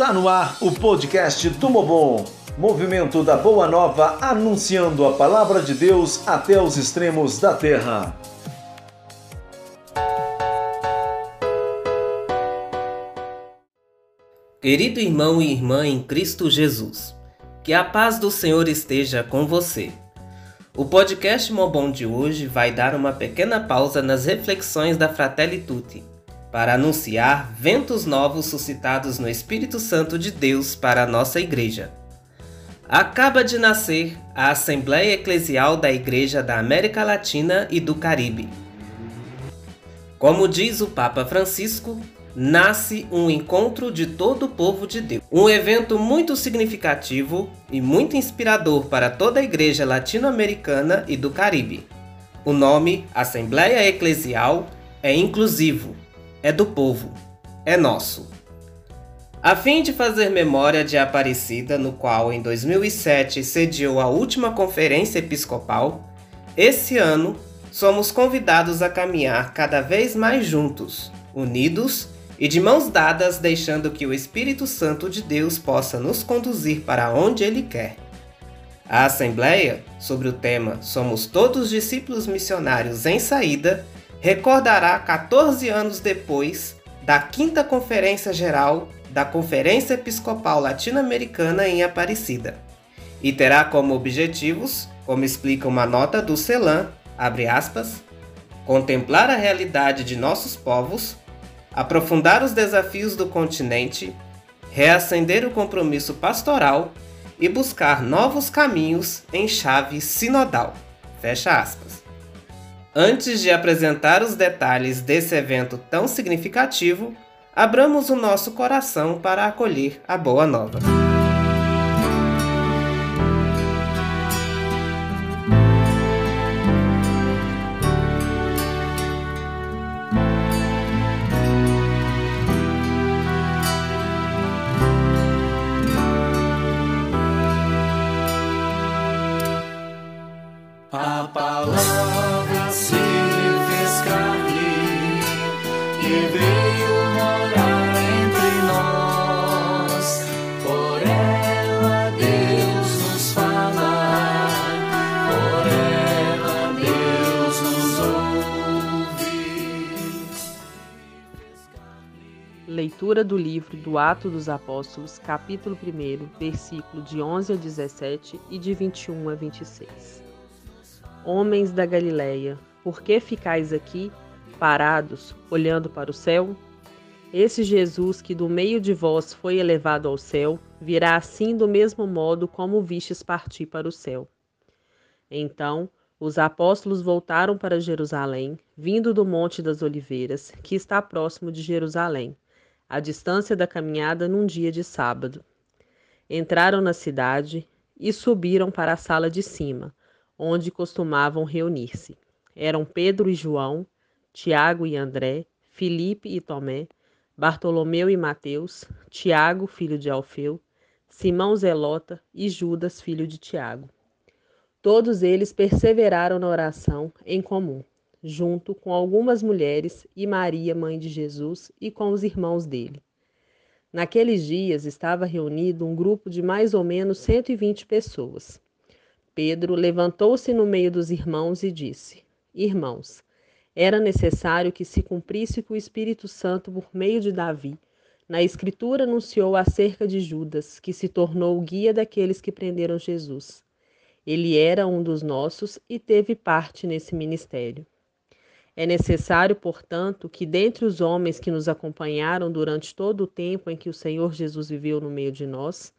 Está no ar o podcast Tumobom, movimento da Boa Nova anunciando a palavra de Deus até os extremos da terra. Querido irmão e irmã em Cristo Jesus, que a paz do Senhor esteja com você. O podcast Mobon de hoje vai dar uma pequena pausa nas reflexões da Fratelli Tutti para anunciar ventos novos suscitados no Espírito Santo de Deus para a nossa igreja. Acaba de nascer a Assembleia Eclesial da Igreja da América Latina e do Caribe. Como diz o Papa Francisco, nasce um encontro de todo o povo de Deus. Um evento muito significativo e muito inspirador para toda a igreja latino-americana e do Caribe. O nome Assembleia Eclesial é inclusivo é do povo, é nosso. A fim de fazer memória de Aparecida, no qual em 2007 sediou a última conferência episcopal, esse ano somos convidados a caminhar cada vez mais juntos, unidos e de mãos dadas, deixando que o Espírito Santo de Deus possa nos conduzir para onde Ele quer. A Assembleia, sobre o tema Somos Todos Discípulos Missionários em Saída, recordará 14 anos depois da quinta Conferência Geral da Conferência Episcopal Latino-Americana em Aparecida e terá como objetivos, como explica uma nota do CELAM, abre aspas, contemplar a realidade de nossos povos, aprofundar os desafios do continente, reacender o compromisso pastoral e buscar novos caminhos em chave sinodal. Fecha aspas. Antes de apresentar os detalhes desse evento tão significativo, abramos o nosso coração para acolher a boa nova. Leitura do livro do Ato dos Apóstolos, capítulo 1, versículo de 11 a 17 e de 21 a 26. Homens da Galileia, por que ficais aqui, parados, olhando para o céu? Esse Jesus que do meio de vós foi elevado ao céu, virá assim do mesmo modo como o vistes partir para o céu. Então, os apóstolos voltaram para Jerusalém, vindo do Monte das Oliveiras, que está próximo de Jerusalém, à distância da caminhada num dia de sábado. Entraram na cidade e subiram para a sala de cima, onde costumavam reunir-se. Eram Pedro e João, Tiago e André, Filipe e Tomé, Bartolomeu e Mateus, Tiago, filho de Alfeu, Simão Zelota e Judas, filho de Tiago. Todos eles perseveraram na oração em comum, junto com algumas mulheres e Maria, mãe de Jesus, e com os irmãos dele. Naqueles dias estava reunido um grupo de mais ou menos 120 pessoas. Pedro levantou-se no meio dos irmãos e disse: Irmãos, era necessário que se cumprisse que o Espírito Santo, por meio de Davi, na Escritura anunciou acerca de Judas, que se tornou o guia daqueles que prenderam Jesus. Ele era um dos nossos e teve parte nesse ministério. É necessário, portanto, que dentre os homens que nos acompanharam durante todo o tempo em que o Senhor Jesus viveu no meio de nós,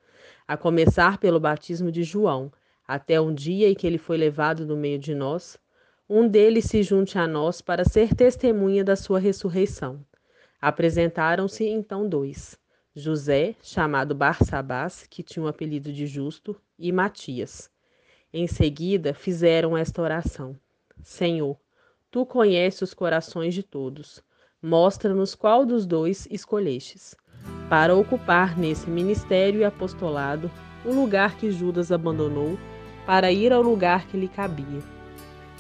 a começar pelo batismo de João, até um dia em que ele foi levado do meio de nós, um deles se junte a nós para ser testemunha da sua ressurreição. Apresentaram-se então dois: José, chamado Barsabás, que tinha o apelido de Justo, e Matias. Em seguida, fizeram esta oração: Senhor, tu conheces os corações de todos. Mostra-nos qual dos dois escolhestes, para ocupar nesse ministério e apostolado o lugar que Judas abandonou para ir ao lugar que lhe cabia.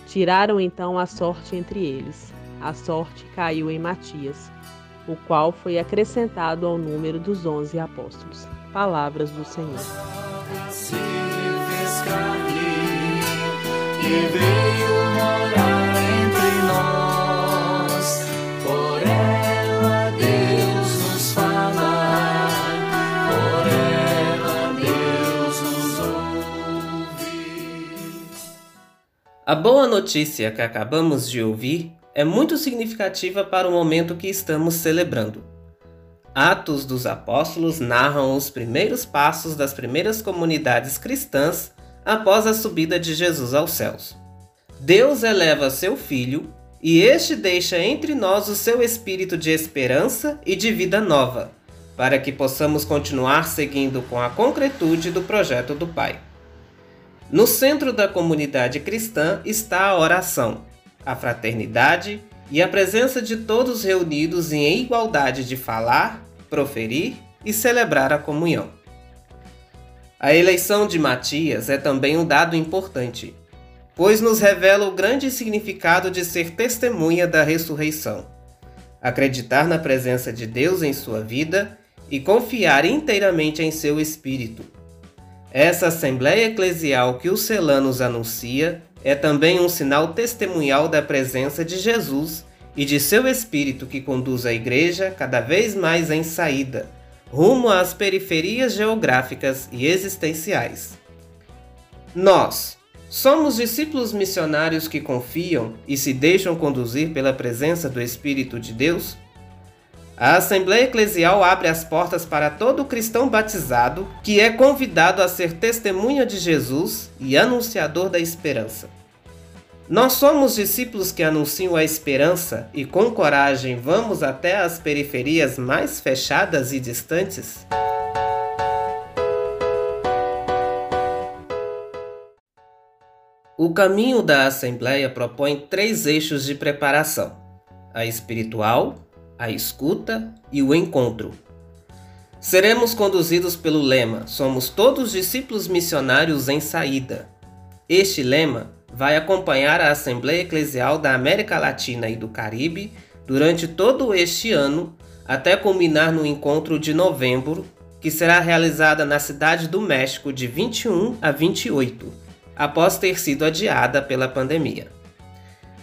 Tiraram então a sorte entre eles. A sorte caiu em Matias, o qual foi acrescentado ao número dos onze apóstolos. Palavras do Senhor. Se fez e veio morar A boa notícia que acabamos de ouvir é muito significativa para o momento que estamos celebrando. Atos dos Apóstolos narram os primeiros passos das primeiras comunidades cristãs após a subida de Jesus aos céus. Deus eleva seu Filho e este deixa entre nós o seu espírito de esperança e de vida nova, para que possamos continuar seguindo com a concretude do projeto do Pai. No centro da comunidade cristã está a oração, a fraternidade e a presença de todos reunidos em igualdade de falar, proferir e celebrar a comunhão. A eleição de Matias é também um dado importante, pois nos revela o grande significado de ser testemunha da ressurreição, acreditar na presença de Deus em sua vida e confiar inteiramente em seu Espírito. Essa Assembleia Eclesial que o Celanos anuncia é também um sinal testemunhal da presença de Jesus e de seu Espírito que conduz a Igreja cada vez mais em saída, rumo às periferias geográficas e existenciais. Nós somos discípulos missionários que confiam e se deixam conduzir pela presença do Espírito de Deus? A Assembleia Eclesial abre as portas para todo cristão batizado que é convidado a ser testemunha de Jesus e anunciador da esperança. Nós somos discípulos que anunciam a esperança e com coragem vamos até as periferias mais fechadas e distantes? O caminho da Assembleia propõe três eixos de preparação: a espiritual, a escuta e o encontro. Seremos conduzidos pelo lema: Somos todos discípulos missionários em saída. Este lema vai acompanhar a Assembleia Eclesial da América Latina e do Caribe durante todo este ano, até culminar no encontro de novembro, que será realizada na cidade do México de 21 a 28, após ter sido adiada pela pandemia.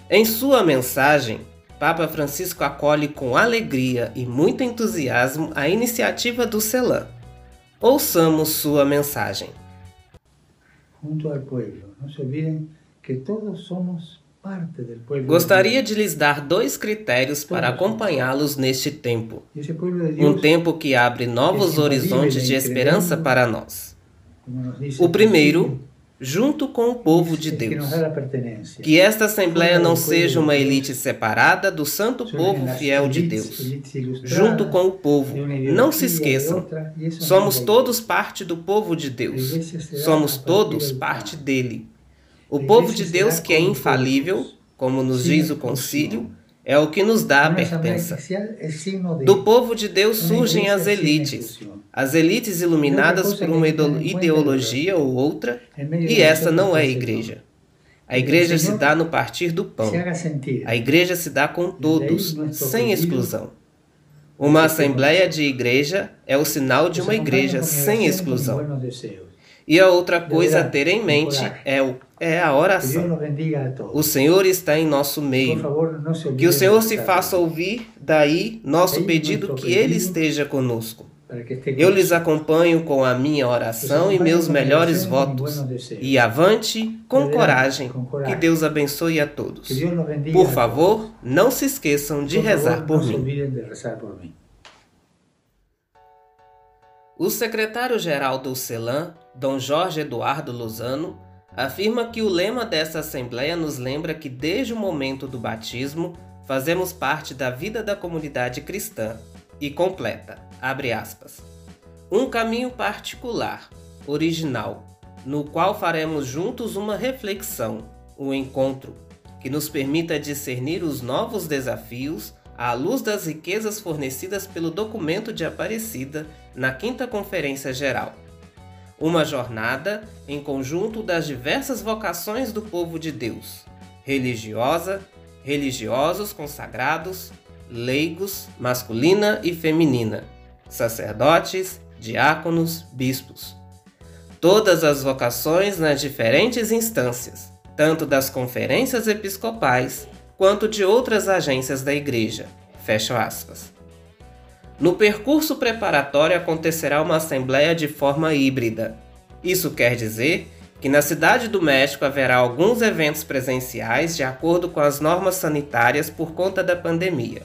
Em sua mensagem, Papa Francisco acolhe com alegria e muito entusiasmo a iniciativa do CELAM. Ouçamos sua mensagem. junto al pueblo. No se que todos somos parte pueblo. de Gostaria de lhes dar dois critérios para acompanhá-los neste tempo. Um tempo que abre novos horizontes de esperança para nós. O primeiro, junto com o povo de Deus. Que esta Assembleia não seja uma elite separada do santo povo fiel de Deus. Junto com o povo, não se esqueçam, somos todos parte do povo de Deus. Somos todos parte dele. O povo de Deus, que é infalível, como nos diz o concílio, é o que nos dá a pertença. Do povo de Deus surgem as elites, as elites iluminadas por uma ideo- ideologia ou outra, e essa não é a igreja. A igreja se dá no partir do pão. A igreja se dá com todos, sem exclusão. Uma assembleia de igreja é o sinal de uma igreja sem exclusão. E a outra coisa a ter em mente é, o, é a oração. O Senhor está em nosso meio. Que o Senhor se faça ouvir daí nosso pedido que Ele esteja conosco. Eu lhes acompanho com a minha oração e meus melhores votos. E avante com coragem. Que. Deus abençoe a todos. Por favor, não se esqueçam de rezar por mim. O secretário-geral do CELAM, Dom Jorge Eduardo Luzano, afirma que o lema dessa Assembleia nos lembra que desde o momento do batismo fazemos parte da vida da comunidade cristã e completa, abre aspas, um caminho particular, original, no qual faremos juntos uma reflexão, um encontro, que nos permita discernir os novos desafios à luz das riquezas fornecidas pelo documento de Aparecida na Quinta Conferência Geral. Uma jornada em conjunto das diversas vocações do povo de Deus: religiosa, religiosos consagrados, leigos, masculina e feminina, sacerdotes, diáconos, bispos. Todas as vocações nas diferentes instâncias, tanto das conferências episcopais quanto de outras agências da Igreja. Fecha aspas. No percurso preparatório acontecerá uma assembleia de forma híbrida. Isso quer dizer que na Cidade do México haverá alguns eventos presenciais de acordo com as normas sanitárias por conta da pandemia.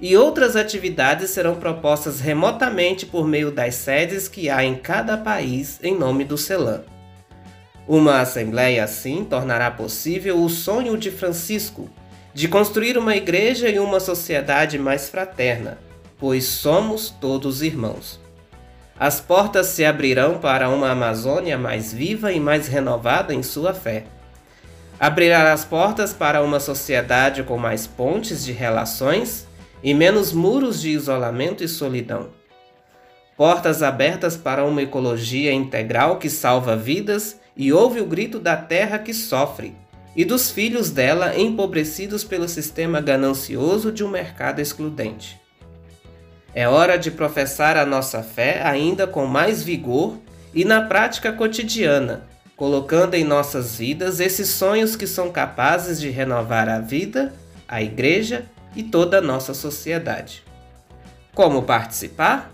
E outras atividades serão propostas remotamente por meio das sedes que há em cada país em nome do CELAM. Uma assembleia assim tornará possível o sonho de Francisco de construir uma igreja e uma sociedade mais fraterna, pois somos todos irmãos. As portas se abrirão para uma Amazônia mais viva e mais renovada em sua fé. Abrirá as portas para uma sociedade com mais pontes de relações e menos muros de isolamento e solidão. Portas abertas para uma ecologia integral que salva vidas e ouve o grito da terra que sofre e dos filhos dela empobrecidos pelo sistema ganancioso de um mercado excludente. É hora de professar a nossa fé ainda com mais vigor e na prática cotidiana, colocando em nossas vidas esses sonhos que são capazes de renovar a vida, a igreja e toda a nossa sociedade. Como participar?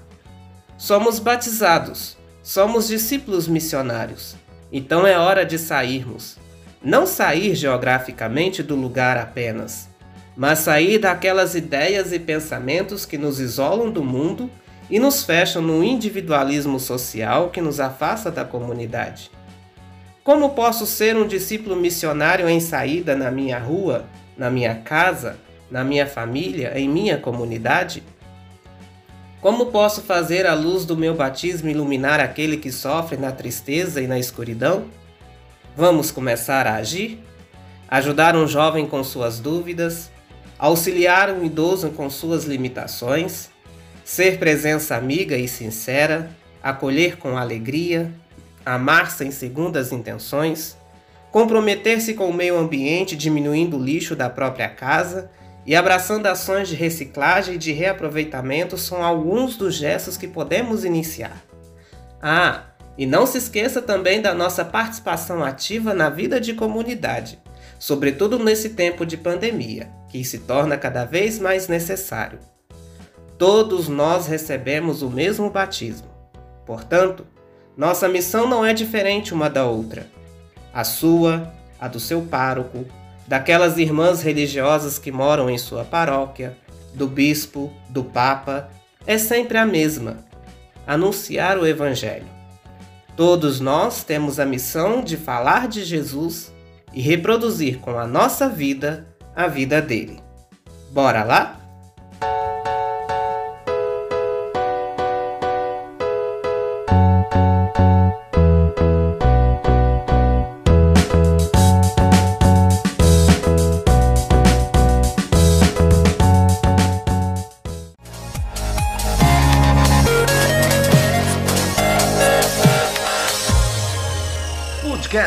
Somos batizados, somos discípulos missionários, então é hora de sairmos. Não sair geograficamente do lugar apenas mas sair daquelas ideias e pensamentos que nos isolam do mundo e nos fecham no individualismo social que nos afasta da comunidade. Como posso ser um discípulo missionário em saída na minha rua, na minha casa, na minha família, em minha comunidade? Como posso fazer a luz do meu batismo iluminar aquele que sofre na tristeza e na escuridão? Vamos começar a agir? Ajudar um jovem com suas dúvidas, auxiliar um idoso com suas limitações, ser presença amiga e sincera, acolher com alegria, amar sem segundas intenções, comprometer-se com o meio ambiente diminuindo o lixo da própria casa e abraçando ações de reciclagem e de reaproveitamento são alguns dos gestos que podemos iniciar. Ah, e não se esqueça também da nossa participação ativa na vida de comunidade sobretudo nesse tempo de pandemia, que se torna cada vez mais necessário. Todos nós recebemos o mesmo batismo. Portanto, nossa missão não é diferente uma da outra. A sua, a do seu pároco, daquelas irmãs religiosas que moram em sua paróquia, do bispo, do papa, é sempre a mesma: anunciar o Evangelho. Todos nós temos a missão de falar de Jesus e reproduzir com a nossa vida a vida dele. Bora lá?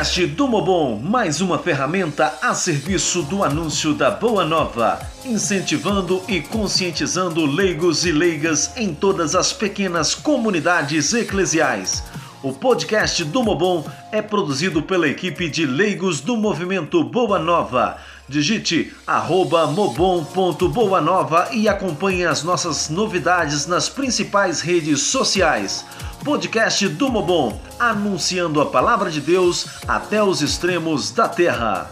Podcast do Mobon, mais uma ferramenta a serviço do anúncio da Boa Nova, incentivando e conscientizando leigos e leigas em todas as pequenas comunidades eclesiais. O podcast do Mobon é produzido pela equipe de leigos do movimento Boa Nova. Digite arroba mobon.boanova e acompanhe as nossas novidades nas principais redes sociais podcast do Mobon, anunciando a palavra de Deus até os extremos da terra.